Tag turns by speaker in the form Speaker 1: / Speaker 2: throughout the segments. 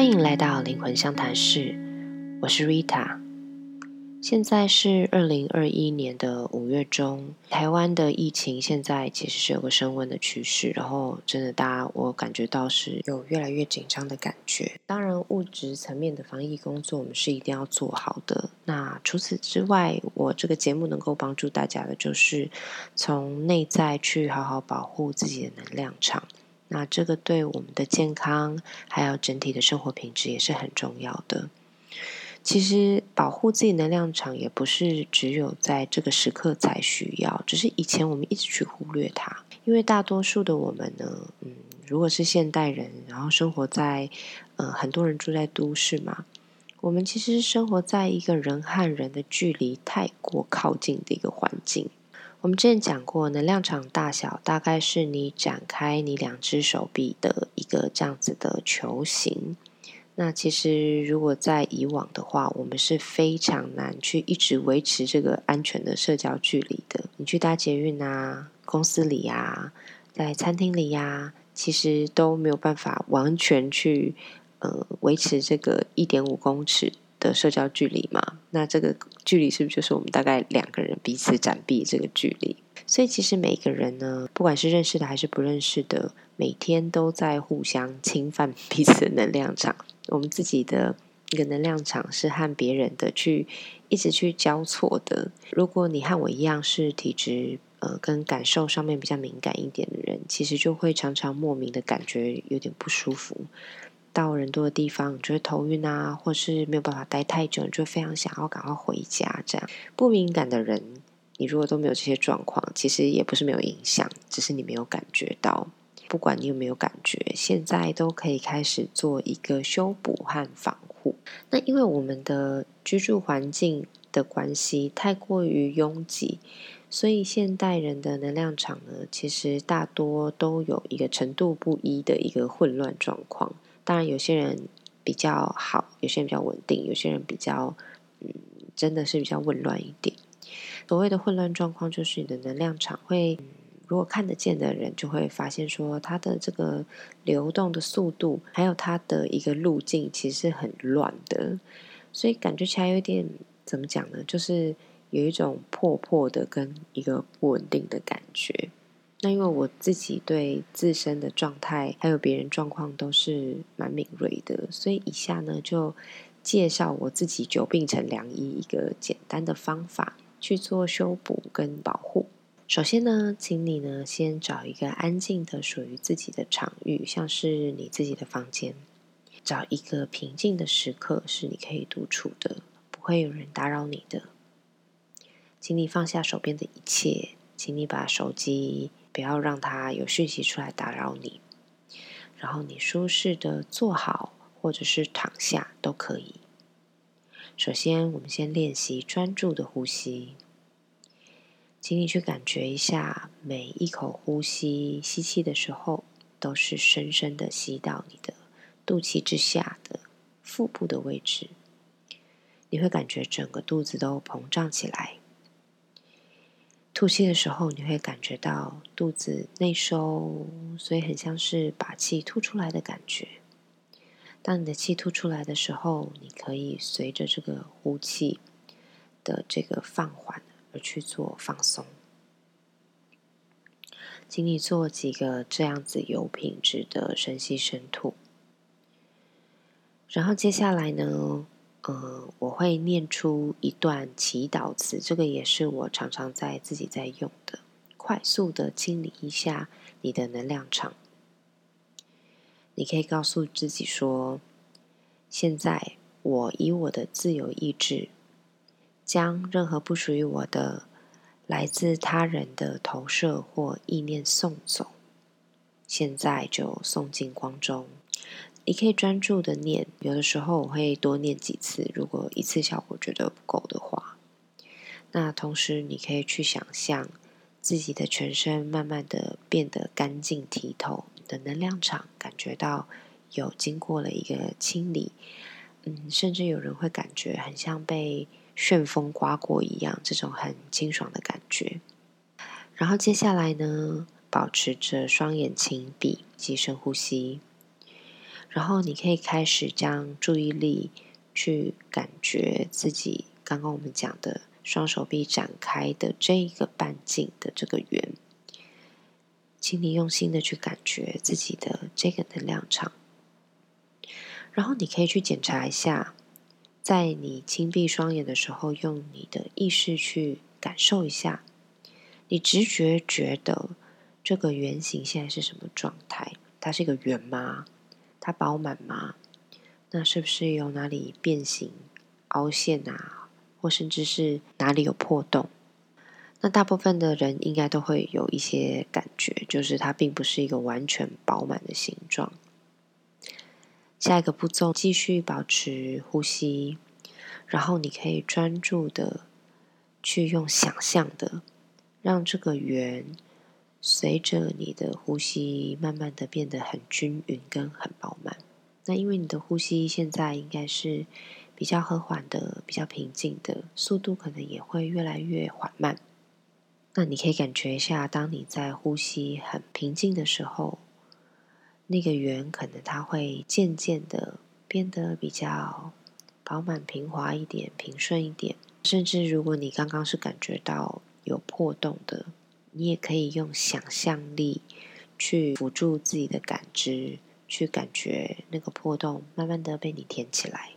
Speaker 1: 欢迎来到灵魂相谈室，我是 Rita。现在是二零二一年的五月中，台湾的疫情现在其实是有个升温的趋势，然后真的大家我感觉到是有越来越紧张的感觉。当然，物质层面的防疫工作我们是一定要做好的。那除此之外，我这个节目能够帮助大家的就是从内在去好好保护自己的能量场。那这个对我们的健康，还有整体的生活品质也是很重要的。其实保护自己能量场也不是只有在这个时刻才需要，只是以前我们一直去忽略它。因为大多数的我们呢，嗯，如果是现代人，然后生活在呃很多人住在都市嘛，我们其实生活在一个人和人的距离太过靠近的一个环境。我们之前讲过，能量场大小大概是你展开你两只手臂的一个这样子的球形。那其实如果在以往的话，我们是非常难去一直维持这个安全的社交距离的。你去搭捷运啊，公司里呀，在餐厅里呀，其实都没有办法完全去呃维持这个一点五公尺。的社交距离嘛，那这个距离是不是就是我们大概两个人彼此展臂这个距离？所以其实每个人呢，不管是认识的还是不认识的，每天都在互相侵犯彼此的能量场。我们自己的一个能量场是和别人的去一直去交错的。如果你和我一样是体质呃跟感受上面比较敏感一点的人，其实就会常常莫名的感觉有点不舒服。到人多的地方，你就会头晕啊，或是没有办法待太久，你就非常想要赶快回家。这样不敏感的人，你如果都没有这些状况，其实也不是没有影响，只是你没有感觉到。不管你有没有感觉，现在都可以开始做一个修补和防护。那因为我们的居住环境的关系太过于拥挤，所以现代人的能量场呢，其实大多都有一个程度不一的一个混乱状况。当然，有些人比较好，有些人比较稳定，有些人比较，嗯，真的是比较混乱一点。所谓的混乱状况，就是你的能量场会，如果看得见的人就会发现说，它的这个流动的速度，还有它的一个路径，其实是很乱的，所以感觉起来有点怎么讲呢？就是有一种破破的跟一个不稳定的感觉。那因为我自己对自身的状态还有别人状况都是蛮敏锐的，所以以下呢就介绍我自己久病成良医一个简单的方法去做修补跟保护。首先呢，请你呢先找一个安静的属于自己的场域，像是你自己的房间，找一个平静的时刻是你可以独处的，不会有人打扰你的。请你放下手边的一切，请你把手机。不要让他有讯息出来打扰你，然后你舒适的坐好，或者是躺下都可以。首先，我们先练习专注的呼吸，请你去感觉一下，每一口呼吸吸气的时候，都是深深的吸到你的肚脐之下的腹部的位置，你会感觉整个肚子都膨胀起来。吐气的时候，你会感觉到肚子内收，所以很像是把气吐出来的感觉。当你的气吐出来的时候，你可以随着这个呼气的这个放缓而去做放松。请你做几个这样子有品质的深吸深吐，然后接下来呢？嗯，我会念出一段祈祷词，这个也是我常常在自己在用的，快速的清理一下你的能量场。你可以告诉自己说：“现在我以我的自由意志，将任何不属于我的、来自他人的投射或意念送走，现在就送进光中。”你可以专注的念，有的时候我会多念几次，如果一次效果觉得不够的话，那同时你可以去想象自己的全身慢慢的变得干净剔透，你的能量场感觉到有经过了一个清理，嗯，甚至有人会感觉很像被旋风刮过一样，这种很清爽的感觉。然后接下来呢，保持着双眼轻闭，及深呼吸。然后你可以开始将注意力去感觉自己刚刚我们讲的双手臂展开的这一个半径的这个圆，请你用心的去感觉自己的这个能量场，然后你可以去检查一下，在你轻闭双眼的时候，用你的意识去感受一下，你直觉觉得这个圆形现在是什么状态？它是一个圆吗？它饱满吗？那是不是有哪里变形、凹陷啊？或甚至是哪里有破洞？那大部分的人应该都会有一些感觉，就是它并不是一个完全饱满的形状。下一个步骤，继续保持呼吸，然后你可以专注的去用想象的，让这个圆。随着你的呼吸，慢慢的变得很均匀跟很饱满。那因为你的呼吸现在应该是比较和缓的、比较平静的，速度可能也会越来越缓慢。那你可以感觉一下，当你在呼吸很平静的时候，那个圆可能它会渐渐的变得比较饱满、平滑一点、平顺一点。甚至如果你刚刚是感觉到有破洞的。你也可以用想象力去辅助自己的感知，去感觉那个破洞慢慢的被你填起来。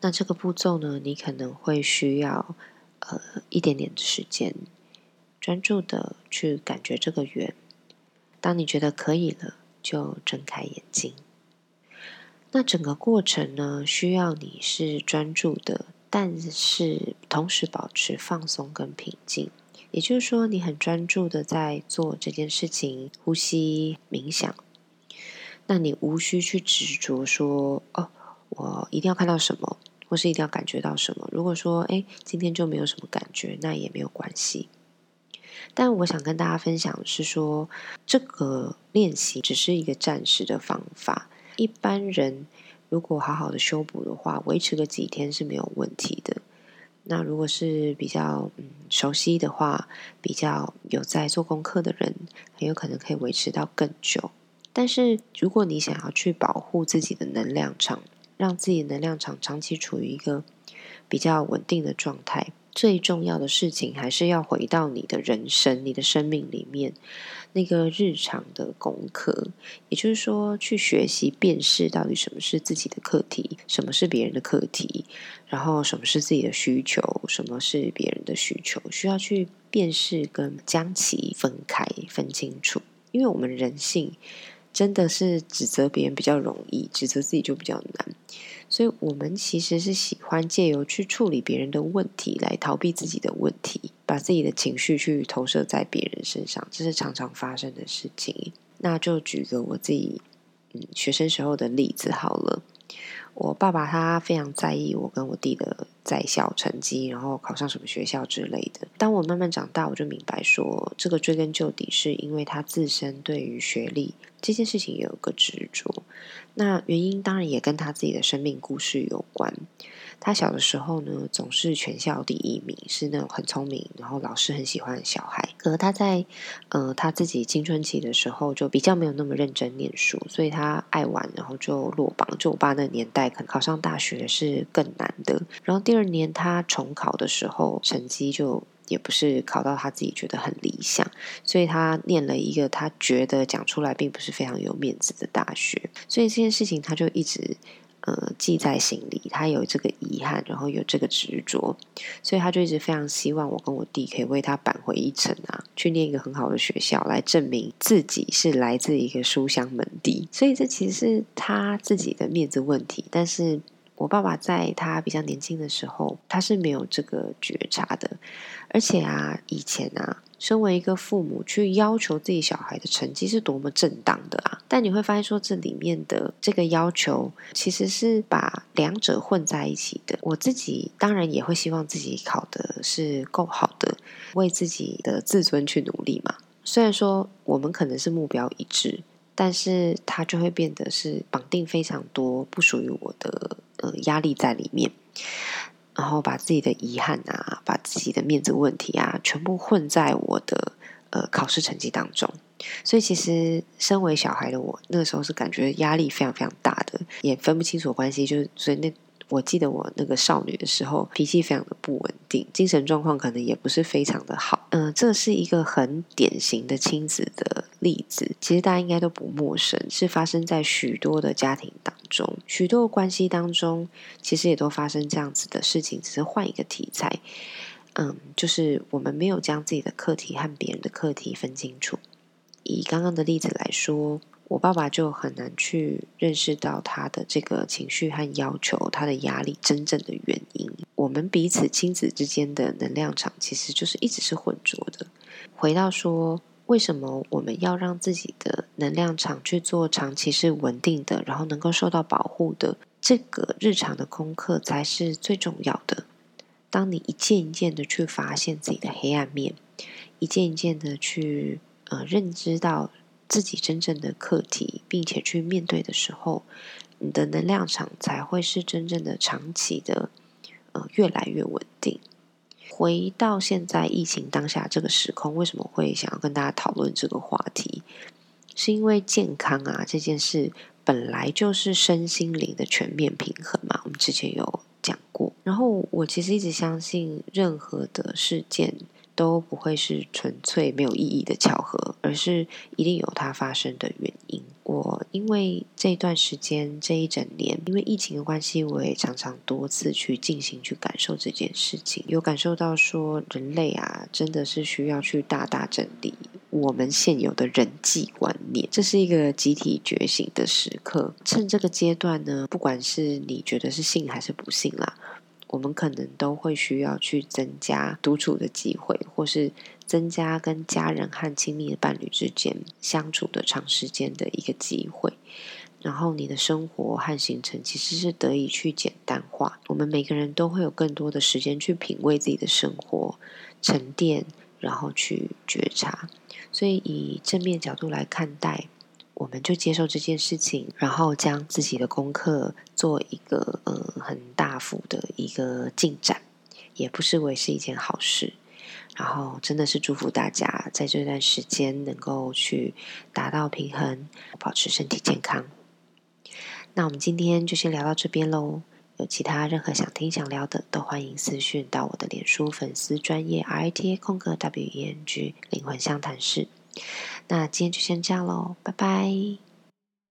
Speaker 1: 那这个步骤呢，你可能会需要呃一点点的时间，专注的去感觉这个圆。当你觉得可以了，就睁开眼睛。那整个过程呢，需要你是专注的，但是同时保持放松跟平静。也就是说，你很专注的在做这件事情，呼吸冥想。那你无需去执着说，哦，我一定要看到什么，或是一定要感觉到什么。如果说，哎，今天就没有什么感觉，那也没有关系。但我想跟大家分享是说，这个练习只是一个暂时的方法。一般人如果好好的修补的话，维持个几天是没有问题的。那如果是比较嗯熟悉的话，比较有在做功课的人，很有可能可以维持到更久。但是如果你想要去保护自己的能量场，让自己的能量场长期处于一个比较稳定的状态。最重要的事情还是要回到你的人生、你的生命里面那个日常的功课，也就是说，去学习辨识到底什么是自己的课题，什么是别人的课题，然后什么是自己的需求，什么是别人的需求，需要去辨识跟将其分开、分清楚，因为我们人性。真的是指责别人比较容易，指责自己就比较难。所以，我们其实是喜欢借由去处理别人的问题，来逃避自己的问题，把自己的情绪去投射在别人身上，这是常常发生的事情。那就举个我自己嗯学生时候的例子好了。我爸爸他非常在意我跟我弟的在校成绩，然后考上什么学校之类的。当我慢慢长大，我就明白说，这个追根究底是因为他自身对于学历这件事情有个执着。那原因当然也跟他自己的生命故事有关。他小的时候呢，总是全校第一名，是那种很聪明，然后老师很喜欢的小孩。可他在呃他自己青春期的时候，就比较没有那么认真念书，所以他爱玩，然后就落榜。就我爸那年代，可能考上大学是更难的。然后第第二年他重考的时候，成绩就也不是考到他自己觉得很理想，所以他念了一个他觉得讲出来并不是非常有面子的大学。所以这件事情他就一直。呃，记在心里，他有这个遗憾，然后有这个执着，所以他就一直非常希望我跟我弟可以为他扳回一城啊，去念一个很好的学校，来证明自己是来自一个书香门第。所以这其实是他自己的面子问题，但是我爸爸在他比较年轻的时候，他是没有这个觉察的，而且啊，以前啊。身为一个父母，去要求自己小孩的成绩是多么正当的啊！但你会发现，说这里面的这个要求，其实是把两者混在一起的。我自己当然也会希望自己考的是够好的，为自己的自尊去努力嘛。虽然说我们可能是目标一致，但是它就会变得是绑定非常多不属于我的呃压力在里面。然后把自己的遗憾啊，把自己的面子问题啊，全部混在我的呃考试成绩当中。所以其实身为小孩的我，那个时候是感觉压力非常非常大的，也分不清楚关系，就是所以那。我记得我那个少女的时候，脾气非常的不稳定，精神状况可能也不是非常的好。嗯，这是一个很典型的亲子的例子，其实大家应该都不陌生，是发生在许多的家庭当中，许多关系当中，其实也都发生这样子的事情，只是换一个题材。嗯，就是我们没有将自己的课题和别人的课题分清楚。以刚刚的例子来说。我爸爸就很难去认识到他的这个情绪和要求，他的压力真正的原因。我们彼此亲子之间的能量场其实就是一直是浑浊的。回到说，为什么我们要让自己的能量场去做长期是稳定的，然后能够受到保护的这个日常的功课才是最重要的。当你一件一件的去发现自己的黑暗面，一件一件的去呃认知到。自己真正的课题，并且去面对的时候，你的能量场才会是真正的长期的，呃，越来越稳定。回到现在疫情当下这个时空，为什么会想要跟大家讨论这个话题？是因为健康啊这件事本来就是身心灵的全面平衡嘛。我们之前有讲过，然后我其实一直相信，任何的事件。都不会是纯粹没有意义的巧合，而是一定有它发生的原因。我因为这段时间这一整年，因为疫情的关系，我也常常多次去进行去感受这件事情，有感受到说人类啊，真的是需要去大大整理我们现有的人际观念，这是一个集体觉醒的时刻。趁这个阶段呢，不管是你觉得是信还是不信啦。我们可能都会需要去增加独处的机会，或是增加跟家人和亲密的伴侣之间相处的长时间的一个机会。然后你的生活和行程其实是得以去简单化。我们每个人都会有更多的时间去品味自己的生活、沉淀，然后去觉察。所以以正面角度来看待。我们就接受这件事情，然后将自己的功课做一个呃很大幅的一个进展，也不失为是一件好事。然后真的是祝福大家在这段时间能够去达到平衡，保持身体健康。那我们今天就先聊到这边喽。有其他任何想听想聊的，都欢迎私讯到我的脸书粉丝专业 R I T A 空格 W E N G 灵魂相谈室。那今天就先这样喽，拜拜。